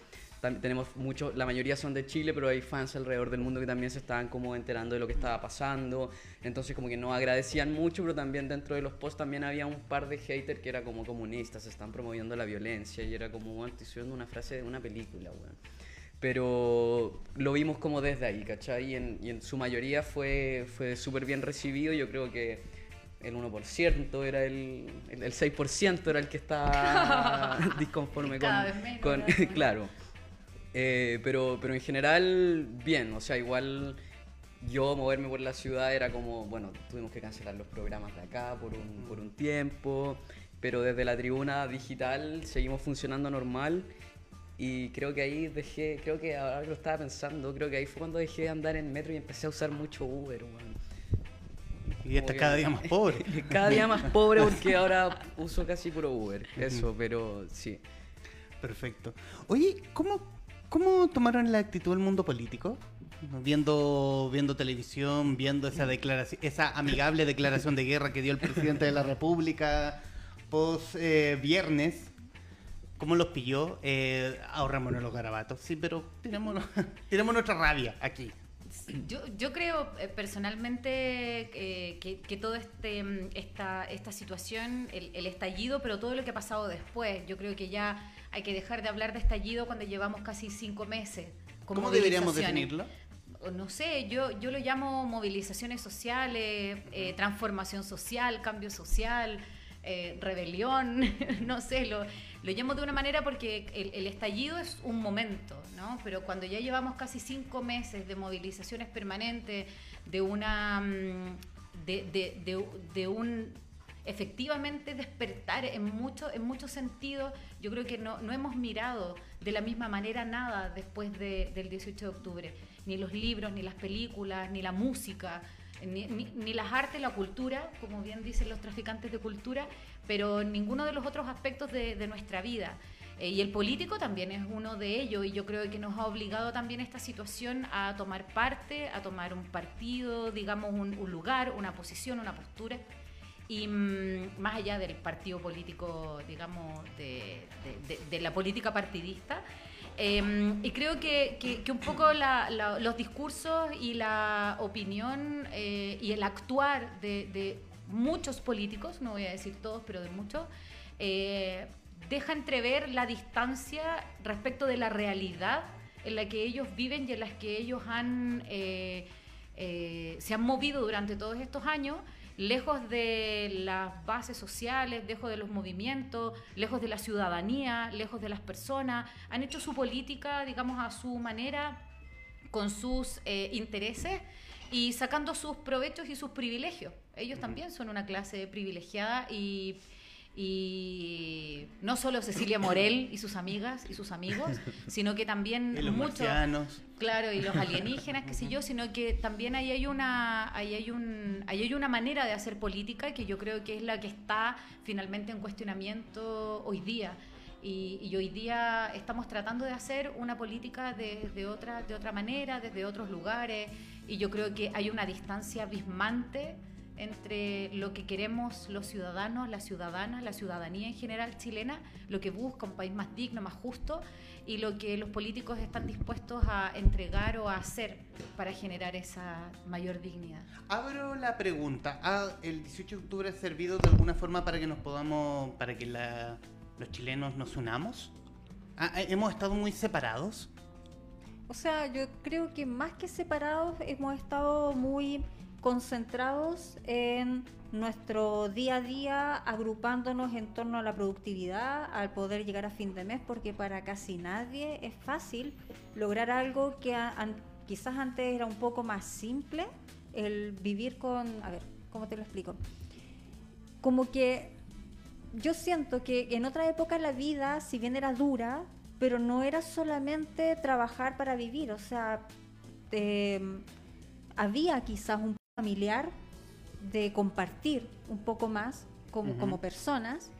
tenemos muchos, la mayoría son de Chile, pero hay fans alrededor del mundo que también se estaban como enterando de lo que estaba pasando, entonces como que nos agradecían mucho, pero también dentro de los posts también había un par de haters que era como comunistas, están promoviendo la violencia y era como, bueno, estoy subiendo una frase de una película, weón pero lo vimos como desde ahí, ¿cachai? Y en, y en su mayoría fue, fue súper bien recibido. Yo creo que el 1% era el, el, el 6% era el que estaba (laughs) (laughs) disconforme con... Menos, (laughs) claro. Eh, pero, pero en general, bien. O sea, igual yo moverme por la ciudad era como, bueno, tuvimos que cancelar los programas de acá por un, por un tiempo, pero desde la tribuna digital seguimos funcionando normal y creo que ahí dejé, creo que ahora que lo estaba pensando, creo que ahí fue cuando dejé de andar en metro y empecé a usar mucho Uber, weón. Y está Como (laughs) cada día más pobre. Cada día más pobre porque ahora uso casi puro Uber, eso, pero sí. Perfecto. Oye, ¿cómo, ¿cómo tomaron la actitud del mundo político? Viendo, viendo televisión, viendo esa declaración, esa amigable declaración de guerra que dio el presidente de la República post eh, viernes. ¿Cómo los pilló? Eh, ahorrémonos los garabatos. Sí, pero tiremos, (laughs) tiremos nuestra rabia aquí. Yo, yo creo eh, personalmente eh, que, que todo este mm, esta, esta situación, el, el estallido, pero todo lo que ha pasado después, yo creo que ya hay que dejar de hablar de estallido cuando llevamos casi cinco meses. con ¿Cómo deberíamos definirlo? No sé, yo, yo lo llamo movilizaciones sociales, eh, transformación social, cambio social, rebelión, (laughs) no sé, lo, lo llamo de una manera porque el, el estallido es un momento, ¿no? Pero cuando ya llevamos casi cinco meses de movilizaciones permanentes, de una... mm, de, de- de- de un efectivamente despertar en mucho en muchos sentidos yo creo que no, no hemos mirado de la misma manera nada después de- del 18 de octubre ni los libros ni las películas ni la música ni, ni- las artes la cultura como bien dicen los traficantes de cultura pero ninguno de los otros aspectos de, de nuestra vida Eh, y el político también es uno de ellos y yo creo que nos ha obligado también esta situación a tomar parte, a tomar un partido, digamos, un, un lugar, una posición, una postura. Y mm, más allá del partido político, digamos, de- de- de la política partidista. Eh, y creo que, que- un poco los discursos y la opinión eh, y el actuar de, de muchos políticos, no voy a decir todos, pero de muchos, eh, deja entrever la distancia respecto de la realidad en la que ellos viven y en las que ellos han, eh, eh, se han movido durante todos estos años, lejos de las bases sociales, lejos de los movimientos, lejos de la ciudadanía, lejos de las personas, han hecho su política, digamos, a su manera, con sus eh, intereses y sacando sus provechos y sus privilegios. Ellos también son una clase privilegiada y, y no solo Cecilia Morel y sus amigas y sus amigos, (laughs) sino que también Y los muchos, marcianos. claro, y los (laughs) alienígenas, qué sé yo, sino que también ahí hay una, ahí hay un, ahí hay una manera de hacer política que yo creo que es la que está finalmente en cuestionamiento hoy día. Y, y hoy día estamos tratando de hacer una política de, de otra, de otra manera, desde otros lugares, y yo creo que hay una distancia abismante entre lo que queremos los ciudadanos, las ciudadanas, la ciudadanía en general chilena, lo que busca un país más digno, más justo, y lo que los políticos están dispuestos a entregar o a hacer para generar esa mayor dignidad. Abro la pregunta. ¿Ha el 18 de octubre ha servido de alguna forma para que nos podamos, para que la- los chilenos nos unamos? Ah, ¿Hemos estado muy separados? O sea, yo creo que más que separados hemos estado muy concentrados en nuestro día a día, agrupándonos en torno a la productividad, al poder llegar a fin de mes, porque para casi nadie es fácil lograr algo que quizás antes era un poco más simple, el vivir con, a ver, ¿cómo te lo explico? como que yo siento que en otra época la vida, si bien era dura, pero no era solamente trabajar para vivir, o sea, eh, había quizás un familiar de compartir un poco más como, como personas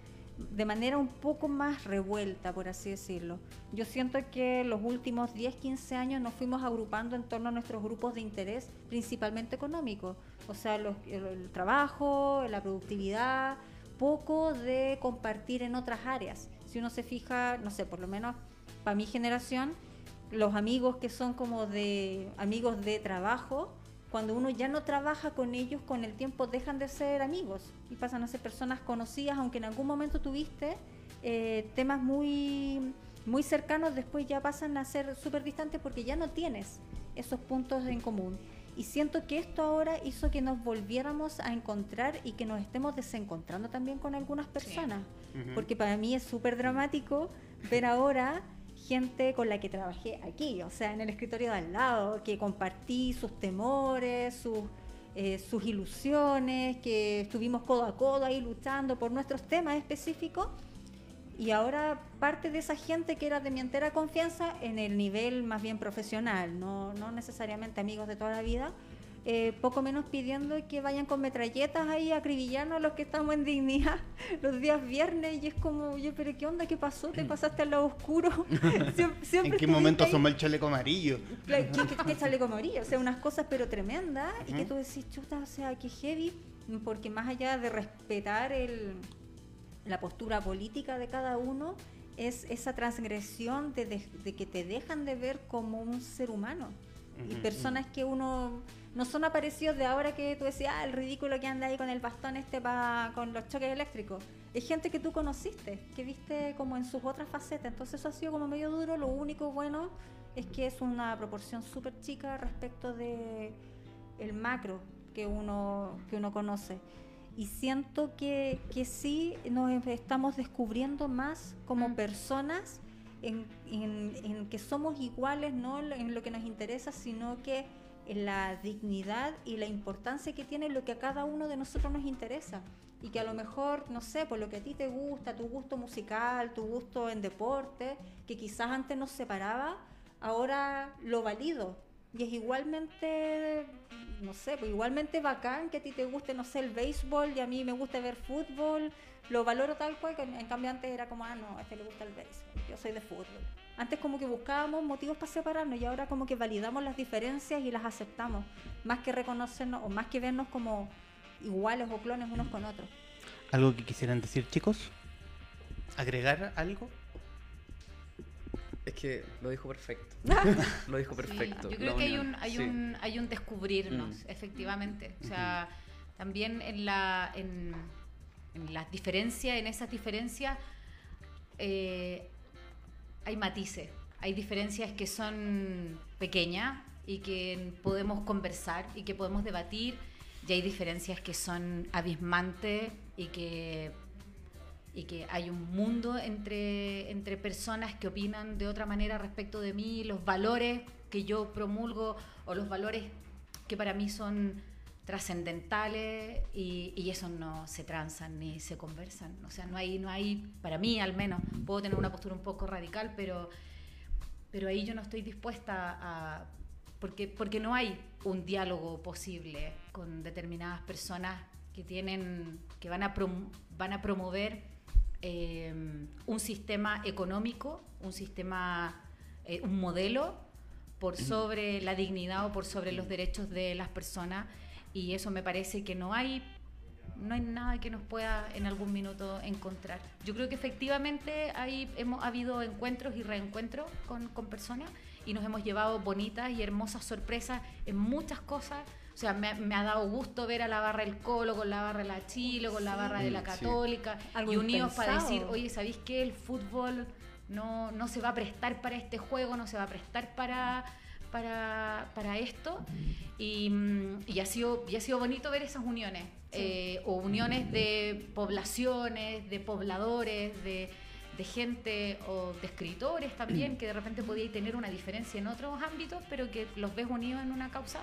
de manera un poco más revuelta, por así decirlo. Yo siento que los últimos 10, 15 años nos fuimos agrupando en torno a nuestros grupos de interés, principalmente económicos. O sea, los- el, el trabajo, la productividad, poco de compartir en otras áreas. Si uno se fija, no sé, por lo menos para mi generación, los amigos que son como de amigos de trabajo, cuando uno ya no trabaja con ellos, con el tiempo dejan de ser amigos y pasan a ser personas conocidas, aunque en algún momento tuviste eh, temas muy, muy cercanos, después ya pasan a ser súper distantes porque ya no tienes esos puntos en común. Y siento que esto ahora hizo que nos volviéramos a encontrar y que nos estemos desencontrando también con algunas personas. Porque para mí es súper dramático ver ahora gente con la que trabajé aquí, o sea, en el escritorio de al lado, que compartí sus temores, sus, eh, sus ilusiones, que estuvimos codo a codo ahí luchando por nuestros temas específicos. Y ahora parte de esa gente que era de mi entera confianza en el nivel más bien profesional, no, no necesariamente amigos de toda la vida, eh, poco menos pidiendo que vayan con metralletas ahí a acribillarnos a los que estamos en dignidad (laughs) los días viernes y es como, oye, pero ¿qué onda? ¿Qué pasó? ¿Te pasaste al lado oscuro? (laughs) Siempre ¿En qué momento asomó el chaleco amarillo? Que chaleco amarillo, o sea, unas cosas pero tremendas y que tú decís, chuta, o sea, que heavy, porque más allá de respetar el, la postura política de cada uno, es esa transgresión de, de- de que te dejan de ver como un ser humano. Y personas que uno no son aparecidos de ahora que tú decías, ah, el ridículo que anda ahí con el bastón este pa, con los choques eléctricos. Es gente que tú conociste, que viste como en sus otras facetas. Entonces eso ha sido como medio duro. Lo único bueno es que es una proporción súper chica respecto de el macro que uno, que uno conoce. Y siento que, que sí nos estamos descubriendo más como Mm. personas en, en- en que somos iguales, no en lo que nos interesa, sino que la dignidad y la importancia que tiene lo que a cada uno de nosotros nos interesa. Y que a lo mejor, no sé, por lo que a ti te gusta, tu gusto musical, tu gusto en deporte, que quizás antes nos separaba, ahora lo valido. Y es igualmente, no sé, pues igualmente bacán que a ti te guste, no sé, el béisbol y a mí me gusta ver fútbol. Lo valoro tal cual, en cambio antes era como, ah, no, a este le gusta el béisbol, yo soy de fútbol. Antes como que buscábamos motivos para separarnos y ahora como que validamos las diferencias y las aceptamos, más que reconocernos o más que vernos como iguales o clones unos con otros. ¿Algo que quisieran decir, chicos? ¿Agregar algo? Es que lo dijo perfecto. (laughs) lo dijo perfecto. Sí, yo creo que hay un, hay sí. un, hay un descubrirnos, Mm. efectivamente. O sea, también en la, en, en las diferencias, en esas diferencias, eh, hay matices. Hay diferencias que son pequeñas y que podemos conversar y que podemos debatir. Y hay diferencias que son abismantes y que y que hay un mundo entre, entre personas que opinan de otra manera respecto de mí, los valores que yo promulgo o los valores que para mí son trascendentales y, y no se transan ni se conversan. O sea, no hay, no hay, para mí al menos, puedo tener una postura un poco radical, pero, pero ahí yo no estoy dispuesta a... Porque, porque no hay un diálogo posible con determinadas personas que tienen que van a, prom- van a promover eh, un sistema económico, un sistema, eh, un modelo por sobre la dignidad o por sobre los derechos de las personas y eso me parece que no hay no hay nada que nos pueda en algún minuto encontrar. Yo creo que efectivamente hay, hemos ha habido encuentros y reencuentros con, con personas y nos hemos llevado bonitas y hermosas sorpresas en muchas cosas. O sea, me, me ha dado gusto ver a la barra del Colo con la barra de la Chile, con la barra de la Sí. Católica Algo y unidos para decir, oye, ¿sabéis qué? El fútbol no, no se va a prestar para este juego, no se va a prestar para, para, para esto. Y, mm, y ha sido, y ha sido bonito ver esas uniones, eh, o uniones de poblaciones, de pobladores, de, de gente o de escritores también, que de repente podíais tener una diferencia en otros ámbitos, pero que los ves unidos en una causa.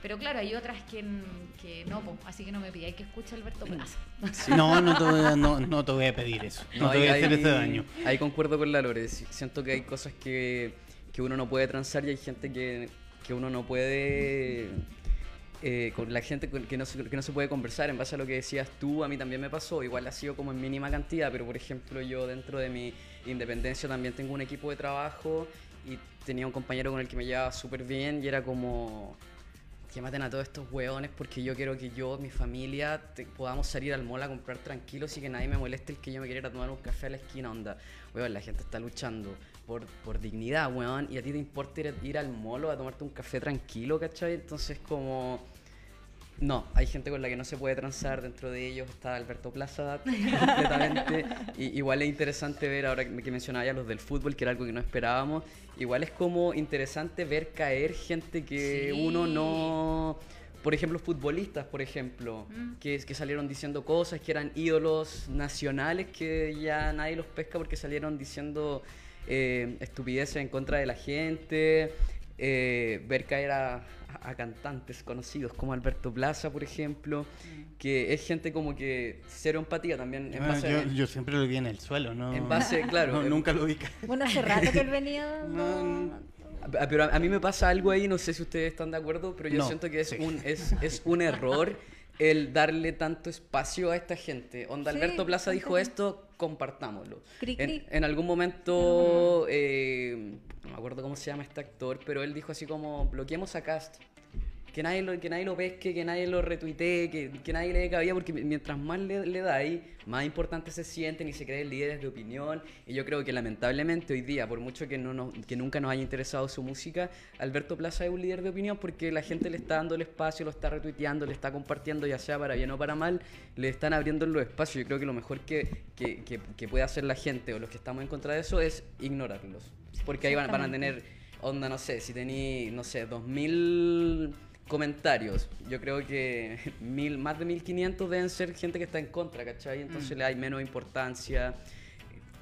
Pero claro, hay otras que, que no, po, así que no me pidáis que escuche Alberto Plaza. No, no te, voy a, no, no te voy a pedir eso. No, te voy a hacer ese daño. Ahí concuerdo con la Lore. Siento que hay cosas que, que uno no puede transar y hay gente que, que uno no puede eh, con la gente que no, que no se puede conversar en base a lo que decías tú, a mí también me pasó, igual ha sido como en mínima cantidad, pero por ejemplo yo dentro de mi independencia también tengo un equipo de trabajo y tenía un compañero con el que me llevaba súper bien y era como que maten a todos estos hueones porque yo quiero que yo, mi familia, podamos salir al mall a comprar tranquilos y que nadie me moleste el que yo me quiera tomar un café a la esquina, onda. Weón, la gente está luchando por, por dignidad, weón, y a ti te importa ir, ir al mall a tomarte un café tranquilo, ¿cachai? Entonces como no, hay gente con la que no se puede transar, dentro de ellos está Alberto Plaza (laughs) completamente. Y, igual es interesante ver, ahora que mencionaba ya los del fútbol, que era algo que no esperábamos, igual es como interesante ver caer gente que uno no... Por ejemplo, futbolistas, por ejemplo, mm. que, que salieron diciendo cosas, que eran ídolos nacionales, que ya nadie los pesca porque salieron diciendo eh, estupideces en contra de la gente. Eh, ver caer a, a, cantantes conocidos como Alberto Plaza, por ejemplo, mm. que es gente como que cero empatía también. En base yo, yo, siempre lo vi en el suelo, ¿no? En base, (laughs) claro. nunca lo vi. Bueno, hace rato que él venía. (laughs) Pero a, mí me pasa algo ahí, no sé si ustedes están de acuerdo, pero yo siento que es, un, es, (laughs) es un error el darle tanto espacio a esta gente. Onda, Alberto Plaza dijo esto, compartámoslo. En, algún momento, eh, no me acuerdo cómo se llama este actor, pero él dijo así como, bloqueemos a Cast que nadie lo, que nadie lo pesque, que nadie lo retuitee, que, que nadie le dé cabida, porque mientras más le, le ahí, más importante se sienten y se creen líderes de opinión. Y yo creo que lamentablemente hoy día, por mucho que, no que nunca nos haya interesado su música, Alberto Plaza es un líder de opinión porque la gente le está dando el espacio, lo está retuiteando, le está compartiendo, ya sea para bien o para mal, le están abriendo los espacios. Yo creo que lo mejor que, que, que, puede hacer la gente o los que estamos en contra de eso es ignorarlos. Porque ahí van, van a tener onda, no sé, si tení, no sé, 2000 comentarios. Yo creo que (laughs) mil, más de 1500 deben ser gente que está en contra, ¿cachai? Entonces mm. le hay menos importancia.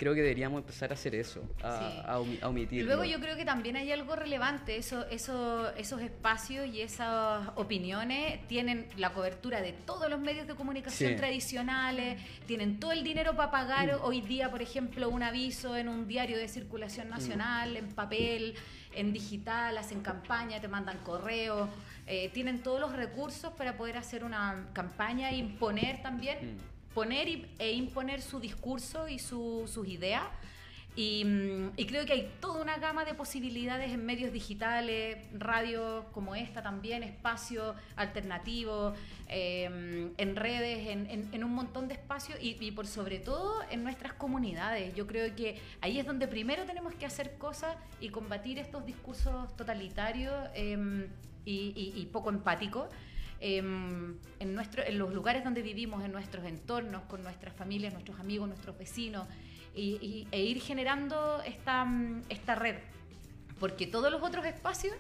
Creo que deberíamos empezar a hacer eso, a, omitir. Luego yo creo que también hay algo relevante, eso, eso, esos espacios y esas opiniones tienen la cobertura de todos los medios de comunicación tradicionales, tienen todo el dinero para pagar mm. hoy día, por ejemplo, un aviso en un diario de circulación mm. nacional, en papel, en digital, hacen campaña, te mandan correos. Eh, tienen todos los recursos para poder hacer una campaña e imponer también, mm. Poner e imponer su discurso y sus ideas. Mm, y, creo que hay toda una gama de posibilidades en medios digitales, radios como esta también, espacios alternativos, em, en redes, en, un montón de espacios y, y, por sobre todo en nuestras comunidades. Yo creo que ahí es donde primero tenemos que hacer cosas y combatir estos discursos totalitarios em, y, poco empático. Em, en, nuestro, en los lugares donde vivimos, en nuestros entornos, con nuestras familias, nuestros amigos, nuestros vecinos, y, e ir generando esta, esta red. Porque todos los otros espacios,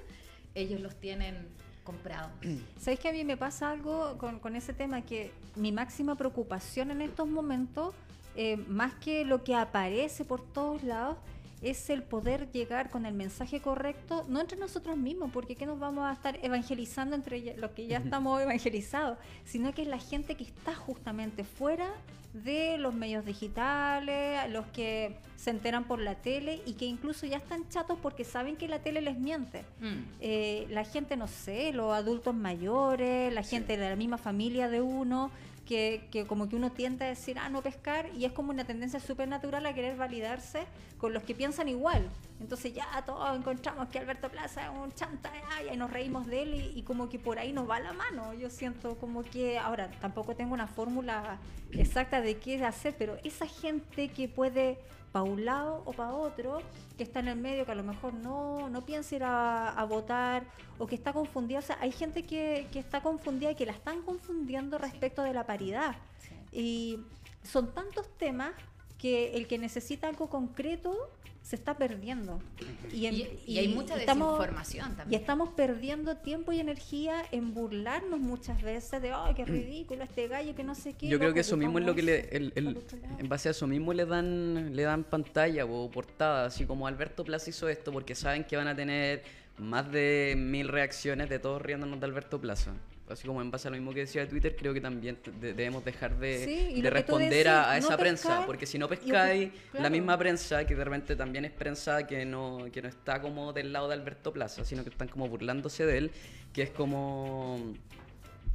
ellos los tienen comprados. (clears throat) ¿Sabéis que a mí me pasa algo con, con, ese tema? Que mi máxima preocupación en estos momentos, eh, más que lo que aparece por todos lados, es el poder llegar con el mensaje correcto, no entre nosotros mismos, porque ¿qué nos vamos a estar evangelizando entre los que ya estamos evangelizados? Sino que es la gente que está justamente fuera de los medios digitales, los que se enteran por la tele y que incluso ya están chatos porque saben que la tele les miente. Mm. Eh, la gente, no sé, los adultos mayores, la gente de la misma familia de uno, que, como que uno tiende a decir, ah, no pescar, y es como una tendencia súper natural a querer validarse con los que piensan igual. Entonces ya todos encontramos que Alberto Plaza es un chanta y nos reímos de él y, como que por ahí nos va la mano. Yo siento como que, ahora tampoco tengo una fórmula exacta de qué hacer, pero esa gente que puede para un lado o para otro, que está en el medio, que a lo mejor no, no piensa ir a, votar o que está confundida. O sea, hay gente que, que, está confundida y que la están confundiendo respecto de la paridad. Y son tantos temas que el que necesita algo concreto se está perdiendo. Y, hay mucha desinformación también. Y estamos perdiendo tiempo y energía en burlarnos muchas veces de, ay, qué ridículo este gallo, que no sé qué. Yo creo que eso mismo es lo que le, en base a eso mismo le dan, le dan pantalla o portada, así como Alberto Plaza hizo esto porque saben que van a tener más de mil reacciones de todos riéndonos de Alberto Plaza. Así como en base a lo mismo que decía de Twitter, creo que también de- debemos dejar de, Sí, responder a, esa no prensa, pescar, porque si no pescáis, la claro. misma prensa, que de repente también es prensa que no, que no está como del lado de Alberto Plaza, sino que están como burlándose de él, que es como...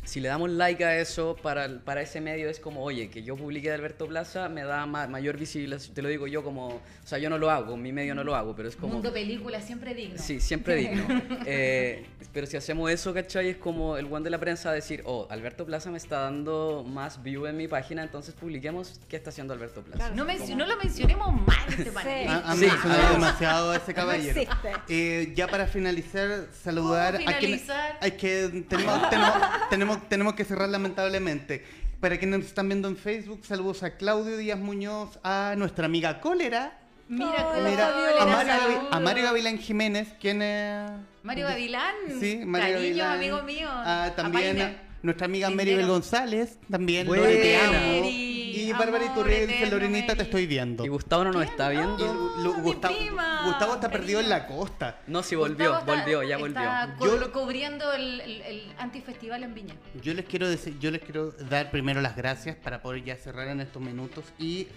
Si le damos like a eso, para, para ese medio es como, oye, que yo publique de Alberto Plaza me da ma- mayor visibilidad, te lo digo yo como, o sea, yo no lo hago, mi medio no lo hago, pero es como... Mundo película siempre digno. Sí, siempre digno. (laughs) Eh, pero si hacemos eso, ¿cachai? Es como el one de la prensa decir, oh, Alberto Plaza me está dando más view en mi página, entonces publiquemos qué está haciendo Alberto Plaza. No, mencio- no lo mencionemos más este panel. Ha, ha Sí. mencionado demasiado a ese caballero. existe. Eh, ya para finalizar, saludar ¿Cómo a finalizar? Hay que, tenemos, tenemos, tenemos, tenemos que cerrar lamentablemente. Para quienes nos están viendo en Facebook, saludos a Claudio Díaz Muñoz, a nuestra amiga Cólera. Mira, Fabiola, a Mario, a Mario Gavilán Jiménez, quien es. Mario Gavilán. Sí, Mario Cariño, Gavilán. amigo mío. Ah, también a nuestra amiga. Maribel González, también. Buena. Y Bárbara Iturralde, Lorenita, te estoy viendo. Y Gustavo no nos está Y viendo. Lu- Lu- mi Gustavo. Gustavo está perdido en la costa. No, sí, volvió, Gustavo está- volvió, ya volvió. Está Yo- cubriendo el, el, el antifestival en Viña. Yo les quiero decir, yo les quiero dar primero las gracias para poder ya cerrar en estos minutos y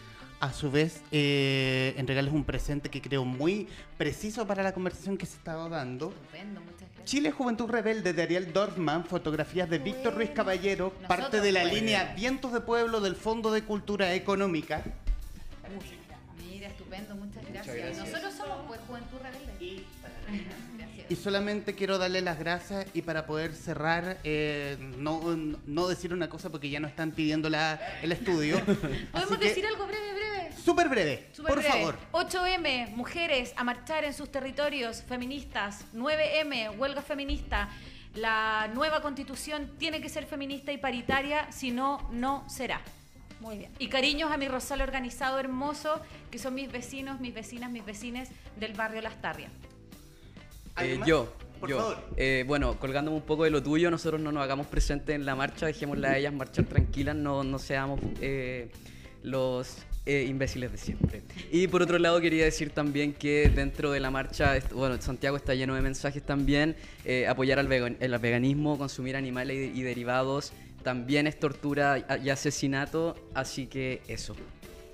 a su vez eh, entregarles un presente que creo muy preciso para la conversación que se estaba dando. Estupendo, gracias. Chile Juventud Rebelde de Ariel Dorfman, fotografías de Víctor Ruiz Caballero, Nosotros, parte de la línea Vientos de Pueblo del Fondo de Cultura Económica. Mira, estupendo, muchas gracias. gracias. Nosotros somos pues Juventud Rebelde. (laughs) Gracias. Y solamente quiero darle las gracias y para poder cerrar, eh, no, no decir una cosa porque ya nos están pidiendo la, el estudio. (laughs) Así ¿Podemos que, decir algo breve, breve? Súper breve, Súper por breve. favor. 8M, mujeres a marchar en sus territorios feministas. 9M, huelga feminista. La nueva constitución tiene que ser feminista y paritaria, si no, no será. Muy bien. Y cariños a mi Rosal organizado hermoso, que son mis vecinos, mis vecinas, mis vecines del barrio Las Tarrias. ¿Algo Eh, yo, Por yo. favor. Eh, bueno, colgándome un poco de lo tuyo, nosotros no nos hagamos presentes en la marcha, dejémosla a ellas marchar tranquilas, no, no seamos eh, los eh, imbéciles de siempre. Y por otro lado quería decir también que dentro de la marcha, bueno, Santiago está lleno de mensajes también, eh, apoyar al, vegan- el veganismo, consumir animales y, y derivados, también es tortura y asesinato, así que eso.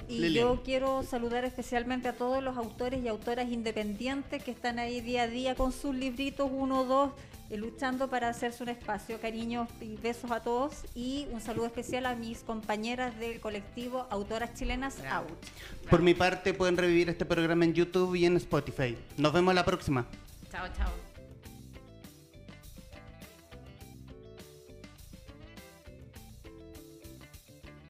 Y Lilian. yo quiero saludar especialmente a todos los autores y autoras independientes que están ahí día a día con sus libritos, uno o dos, luchando para hacerse un espacio. Cariños y besos a todos. Y un saludo especial a mis compañeras del colectivo Autoras Chilenas Out. Por mi parte, pueden revivir este programa en YouTube y en Spotify. Nos vemos la próxima. Chao, chao.